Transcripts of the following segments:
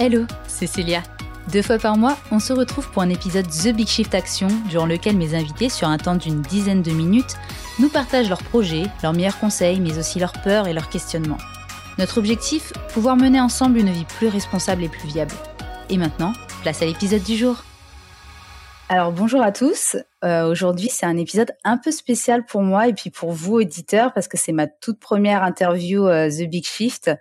Hello, c'est Célia. Deux fois par mois, on se retrouve pour un épisode The Big Shift Action, durant lequel mes invités, sur un temps d'une dizaine de minutes, nous partagent leurs projets, leurs meilleurs conseils, mais aussi leurs peurs et leurs questionnements. Notre objectif Pouvoir mener ensemble une vie plus responsable et plus viable. Et maintenant, place à l'épisode du jour. Alors bonjour à tous. Euh, Aujourd'hui, c'est un épisode un peu spécial pour moi et puis pour vous auditeurs parce que c'est ma toute première interview euh, The Big Shift.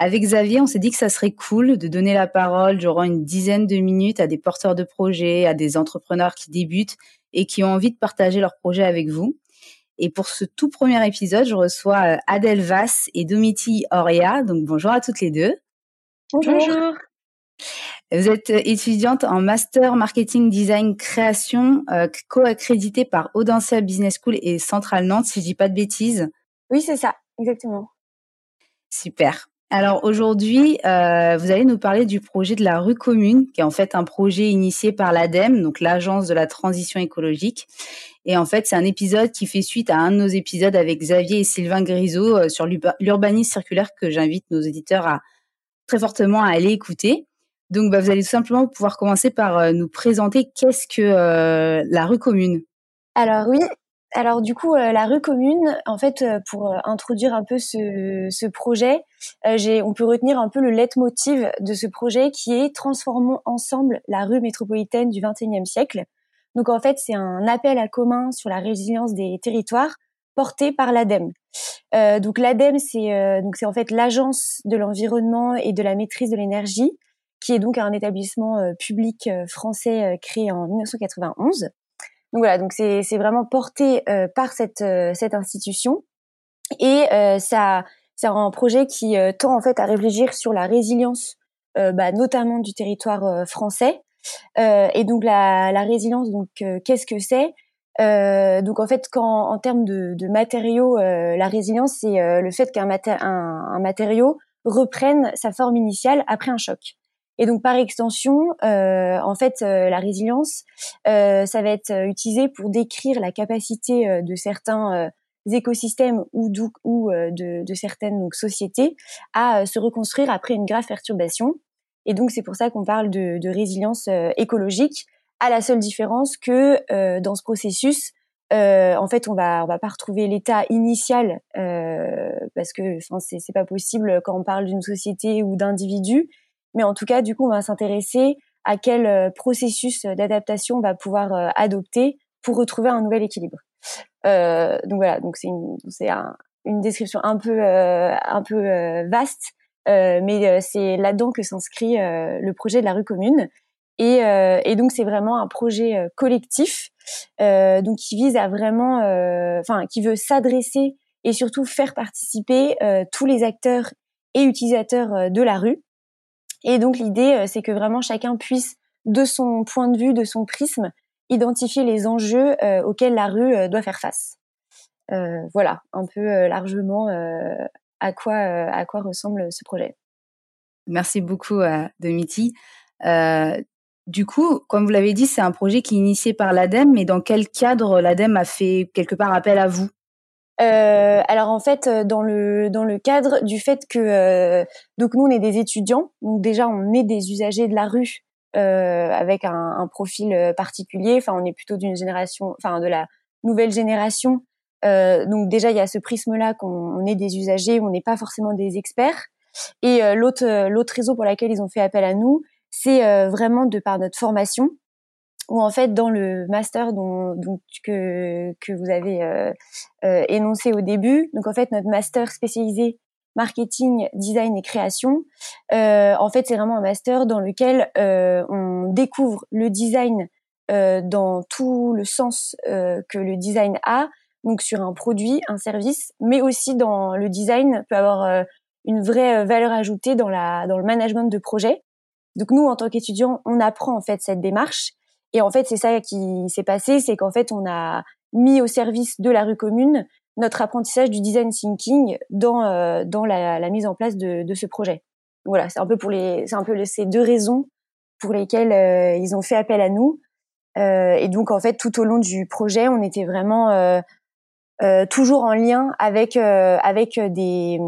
Avec Xavier, on s'est dit que ça serait cool de donner la parole durant une dizaine de minutes à des porteurs de projets, à des entrepreneurs qui débutent et qui ont envie de partager leurs projets avec vous. Et pour ce tout premier épisode, je reçois euh, Adèle Vass et Domiti Aurea. Donc bonjour à toutes les deux. Bonjour. Vous êtes étudiante en Master Marketing Design Création, euh, co-accréditée par Audencia Business School et Centrale Nantes, si je dis pas de bêtises. Oui, c'est ça, exactement. Super. Alors aujourd'hui, euh, vous allez nous parler du projet de la rue commune, qui est en fait un projet initié par l'ADEME, donc l'Agence de la transition écologique. Et en fait, c'est un épisode qui fait suite à un de nos épisodes avec Xavier et Sylvain Grisot euh, sur l'urbanisme circulaire que j'invite nos éditeurs à très fortement à aller écouter. Donc, bah, vous allez tout simplement pouvoir commencer par euh, nous présenter qu'est-ce que la rue commune. Alors oui, alors du coup, euh, la rue commune, en fait, euh, pour euh, introduire un peu ce, ce projet, on peut retenir un peu le leitmotiv de ce projet qui est transformons ensemble la rue métropolitaine du XXIe siècle. Donc en fait, c'est un appel à commun sur la résilience des territoires porté par l'ADEME. donc l'ADEME, c'est donc c'est en fait l'agence de l'environnement et de la maîtrise de l'énergie, qui est donc un établissement public français créé en 1991. Donc voilà, donc c'est vraiment porté euh, par cette euh, cette institution et euh, ça c'est un projet qui tend en fait à réfléchir sur la résilience, bah, notamment du territoire français. et donc la, la résilience, donc qu'est-ce que c'est? Donc en fait, quand en termes de, de matériaux, la résilience c'est le fait qu'un un, un matériau reprenne sa forme initiale après un choc. Et donc par extension, euh, en fait, euh, la résilience, euh, ça va être utilisé pour décrire la capacité de certains écosystèmes ou, ou de, de, certaines donc, sociétés à se reconstruire après une grave perturbation. Et donc c'est pour ça qu'on parle de, de résilience écologique, à la seule différence que dans ce processus, euh, en fait, on va on va pas retrouver l'état initial euh, parce que enfin c'est pas possible quand on parle d'une société ou d'individus. Mais en tout cas, du coup, on va s'intéresser à quel euh, processus d'adaptation on va pouvoir euh, adopter pour retrouver un nouvel équilibre. Euh, donc voilà, donc c'est une, description un peu un peu vaste, mais c'est là-dedans que s'inscrit le projet de la rue commune. Et, et donc c'est vraiment un projet collectif, donc qui vise à vraiment, enfin qui veut s'adresser et surtout faire participer tous les acteurs et utilisateurs de la rue et donc l'idée, euh, c'est que vraiment chacun puisse, de son point de vue, de son prisme, identifier les enjeux euh, auxquels la rue euh, doit faire face. voilà, un peu largement à quoi à quoi ressemble ce projet. Merci beaucoup, Domiti. du coup, comme vous l'avez dit, c'est un projet qui est initié par l'ADEME, mais dans quel cadre l'ADEME a fait quelque part appel à vous? Euh, alors en fait, euh, dans le dans le cadre du fait que euh, donc nous on est des étudiants, donc déjà on est des usagers de la rue euh, avec un, un, profil euh, particulier. Enfin, on est plutôt d'une génération, enfin de la nouvelle génération. donc déjà il y a ce prisme-là qu'on est des usagers, on n'est pas forcément des experts. Et l'autre l'autre réseau pour laquelle ils ont fait appel à nous, c'est vraiment de par notre formation où en fait dans le master dont, que, que vous avez euh, euh, énoncé au début, donc en fait notre master spécialisé marketing, design et création, euh, en fait c'est vraiment un master dans lequel euh, on découvre le design euh, dans tout le sens euh, que le design a, donc sur un produit, un service, mais aussi dans le design peut avoir une vraie valeur ajoutée dans la dans le management de projet. Donc nous en tant qu'étudiants, on apprend en fait cette démarche et en fait, c'est ça qui s'est passé, c'est qu'en fait, on a mis au service de la rue commune notre apprentissage du design thinking dans euh, dans la, mise en place de, de ce projet. voilà, c'est un peu pour les, c'est un peu ces deux raisons pour lesquelles euh, ils ont fait appel à nous. Euh, et donc en fait, tout au long du projet, on était vraiment euh, euh, toujours en lien avec avec des,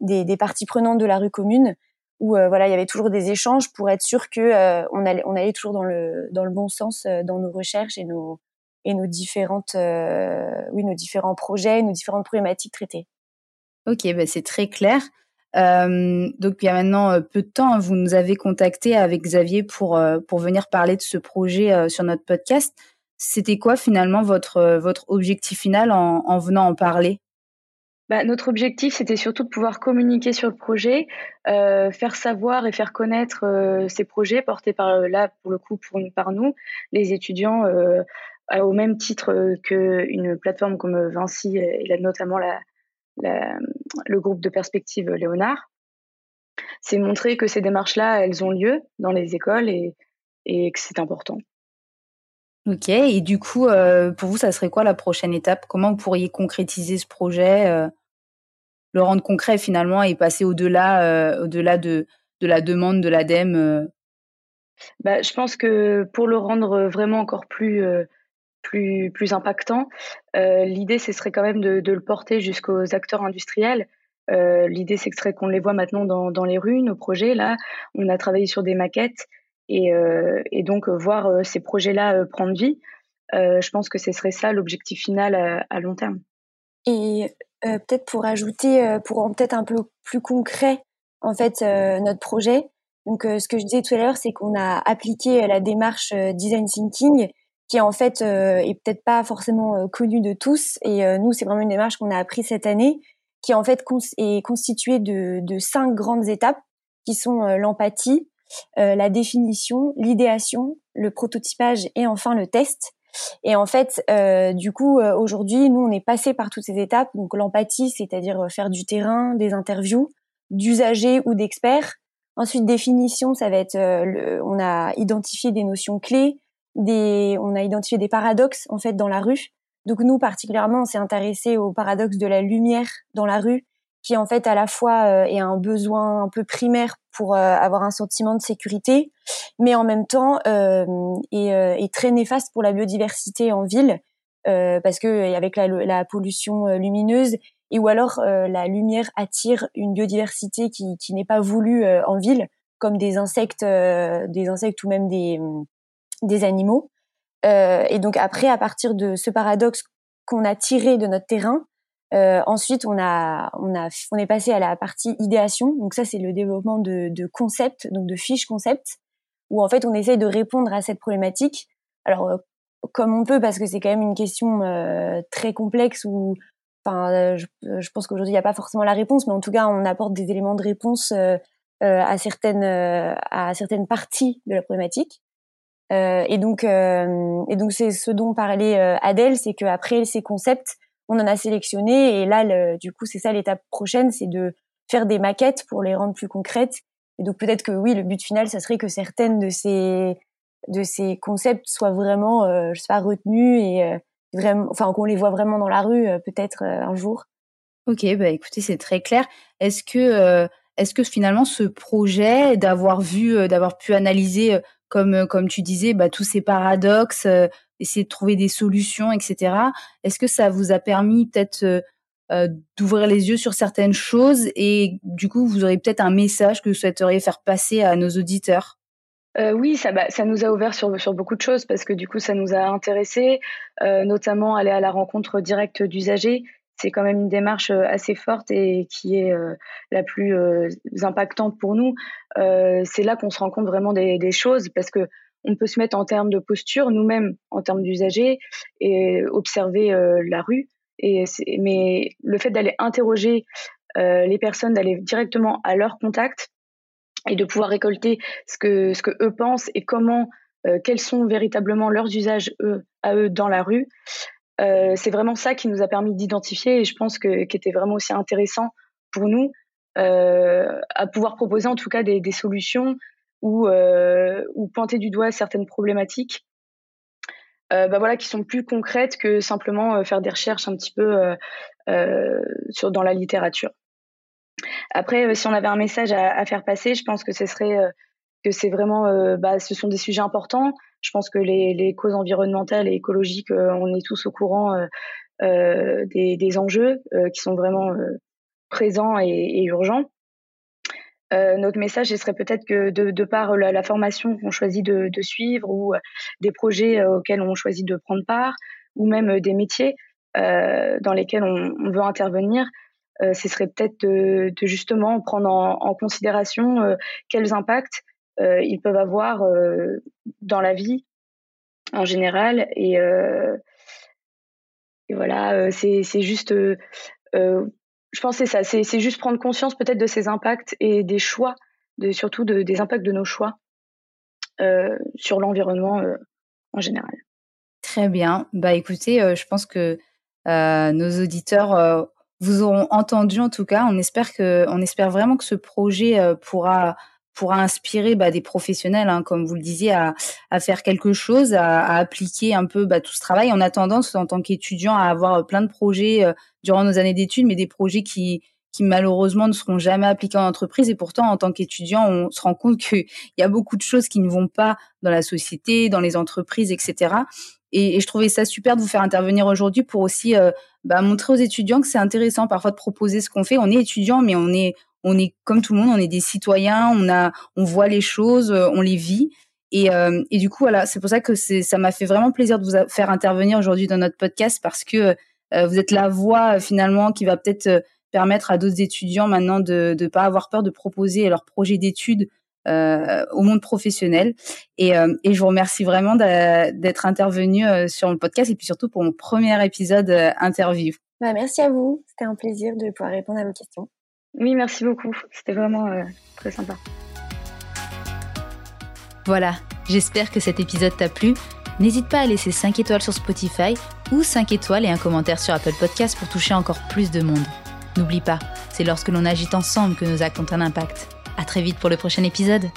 des, des parties prenantes de la rue commune où voilà, il y avait toujours des échanges pour être sûr que on allait on allait toujours dans le dans le bon sens dans nos recherches et nos et nos différentes oui nos différents projets, nos différentes problématiques traitées. Ok, bah c'est très clair. Euh, donc il y a maintenant euh, peu de temps, vous nous avez contacté avec Xavier pour euh, pour venir parler de ce projet sur notre podcast. C'était quoi finalement votre votre objectif final en venant en parler? Bah, notre objectif, c'était surtout de pouvoir communiquer sur le projet, euh, faire savoir et faire connaître euh, ces projets portés par là pour le coup par nous, les étudiants, euh, au même titre qu'une plateforme comme Vinci et là, notamment le groupe de perspective Léonard. C'est montrer que ces démarches-là, elles ont lieu dans les écoles et, que c'est important. Ok, et du coup, euh, pour vous, ça serait quoi la prochaine étape? Comment vous pourriez concrétiser ce projet, euh, le rendre concret finalement et passer au-delà euh, au-delà de, de la demande de l'ADEME bah, Je pense que pour le rendre vraiment encore plus plus, plus impactant. Euh, l'idée, ce serait quand même de, le porter jusqu'aux acteurs industriels. Euh, l'idée, c'est que serait qu'on les voit maintenant dans, dans, les rues, nos projets. Là, on a travaillé sur des maquettes et, euh, et donc voir ces projets-là prendre vie. je pense que ce serait ça l'objectif final à, long terme. Et peut-être pour ajouter, pour rendre peut-être un peu plus concret, en fait, notre projet. Donc, ce que je disais tout à l'heure, c'est qu'on a appliqué la démarche design thinking qui en fait euh, est peut-être pas forcément euh, connu de tous. Et euh, nous, c'est vraiment une démarche qu'on a appris cette année, qui en fait est constituée de, de cinq grandes étapes, qui sont l'empathie, la définition, l'idéation, le prototypage et enfin le test. Et en fait, euh, du coup, aujourd'hui, nous, on est passé par toutes ces étapes. Donc, l'empathie, c'est-à-dire faire du terrain, des interviews, d'usagers ou d'experts. Ensuite, définition, ça va être, le, on a identifié des notions clés, des, on a identifié des paradoxes en fait dans la rue. Donc nous particulièrement, on s'est intéressé au paradoxe de la lumière dans la rue, qui en fait à la fois euh, est un besoin un peu primaire pour euh, avoir un sentiment de sécurité, mais en même temps euh, est, très néfaste pour la biodiversité en ville, parce que avec la, pollution lumineuse et ou alors la lumière attire une biodiversité qui, n'est pas voulue en ville, comme des insectes, des insectes ou même des des animaux. Et donc après, à partir de ce paradoxe qu'on a tiré de notre terrain, euh, ensuite on a on a on est passé à la partie idéation. Donc ça c'est le développement de, de concepts, donc de fiches concepts, où en fait on essaye de répondre à cette problématique. Alors euh, comme on peut parce que c'est quand même une question euh, très complexe où enfin je, je pense qu'aujourd'hui il n'y a pas forcément la réponse, mais en tout cas on apporte des éléments de réponse euh, à certaines à certaines parties de la problématique. Euh, et donc, euh, et donc c'est ce dont parlait euh, Adèle, c'est qu'après ces concepts, on en a sélectionné et là, du coup, c'est ça l'étape prochaine, c'est de faire des maquettes pour les rendre plus concrètes. Et donc peut-être que oui, le but final, ça serait que certaines de ces de ces concepts soient vraiment, euh, je sais retenus et vraiment, enfin qu'on les voit vraiment dans la rue, peut-être un jour. Ok, bah écoutez, c'est très clair. Est-ce que est-ce que finalement ce projet d'avoir vu, d'avoir pu analyser comme euh, comme tu disais, bah, tous ces paradoxes, euh, essayer de trouver des solutions, etc. Est-ce que ça vous a permis peut-être euh, d'ouvrir les yeux sur certaines choses et du coup vous aurez peut-être un message que vous souhaiteriez faire passer à nos auditeurs? Euh, oui, ça, bah, ça nous a ouvert sur, sur beaucoup de choses parce que du coup, ça nous a intéressés, euh, notamment aller à la rencontre directe d'usagers c'est quand même une démarche euh, assez forte et qui est euh, la plus euh, impactante pour nous. c'est là qu'on se rend compte vraiment des, choses parce que on peut se mettre en termes de posture nous-mêmes, en termes d'usagers et observer la rue. Et mais le fait d'aller interroger les personnes, d'aller directement à leur contact et de pouvoir récolter ce que ce que eux pensent et comment quels sont véritablement leurs usages eux à eux dans la rue. Euh, c'est vraiment ça qui nous a permis d'identifier et je pense que qui était vraiment aussi intéressant pour nous euh, à pouvoir proposer en tout cas des, solutions ou, euh, ou pointer du doigt certaines problématiques bah voilà qui sont plus concrètes que simplement faire des recherches un petit peu sur dans la littérature. Après, si on avait un message à, faire passer, je pense que ce serait que c'est vraiment, bah, ce sont des sujets importants. Je pense que les, causes environnementales et écologiques, euh, on est tous au courant euh, euh, des, enjeux qui sont vraiment présents et urgents. Notre message ce serait peut-être que de, par la, formation qu'on choisit de, suivre ou des projets auxquels on choisit de prendre part ou même des métiers dans lesquels on, veut intervenir, ce serait peut-être de, justement prendre en, considération quels impacts ils peuvent avoir dans la vie en général. Et, et voilà c'est juste je pense c'est ça, c'est juste prendre conscience peut-être de ces impacts et des choix, surtout de, des impacts de nos choix euh, sur l'environnement euh, en général. Très bien. Bah écoutez, euh, je pense que nos auditeurs vous auront entendu en tout cas. On espère que, on espère vraiment que ce projet pourra pourra inspirer bah, des professionnels, hein, comme vous le disiez, à, faire quelque chose, à, appliquer un peu bah, tout ce travail. On a tendance, en tant qu'étudiant, à avoir plein de projets euh, durant nos années d'études, mais des projets qui, qui malheureusement ne seront jamais appliqués en entreprise. Et pourtant, en tant qu'étudiant, on se rend compte qu'il y a beaucoup de choses qui ne vont pas dans la société, dans les entreprises, etc. Et, et je trouvais ça super de vous faire intervenir aujourd'hui pour aussi euh, bah, montrer aux étudiants que c'est intéressant parfois de proposer ce qu'on fait. On est étudiant, mais on est on est comme tout le monde, on est des citoyens, on a, on voit les choses, euh, on les vit. Et, euh, et du coup, voilà, c'est pour ça que ça m'a fait vraiment plaisir de vous faire intervenir aujourd'hui dans notre podcast parce que euh, vous êtes la voix finalement qui va peut-être permettre à d'autres étudiants maintenant de ne pas avoir peur de proposer leur projet d'études au monde professionnel. Et, je vous remercie vraiment d'être intervenu sur le podcast et puis surtout pour mon premier épisode interview. Bah, merci à vous. C'était un plaisir de pouvoir répondre à vos questions. Oui, merci beaucoup. C'était vraiment euh, très sympa. Voilà, j'espère que cet épisode t'a plu. N'hésite pas à laisser 5 étoiles sur Spotify ou 5 étoiles et un commentaire sur Apple Podcast pour toucher encore plus de monde. N'oublie pas, c'est lorsque l'on agit ensemble que nos actes ont un impact. À très vite pour le prochain épisode.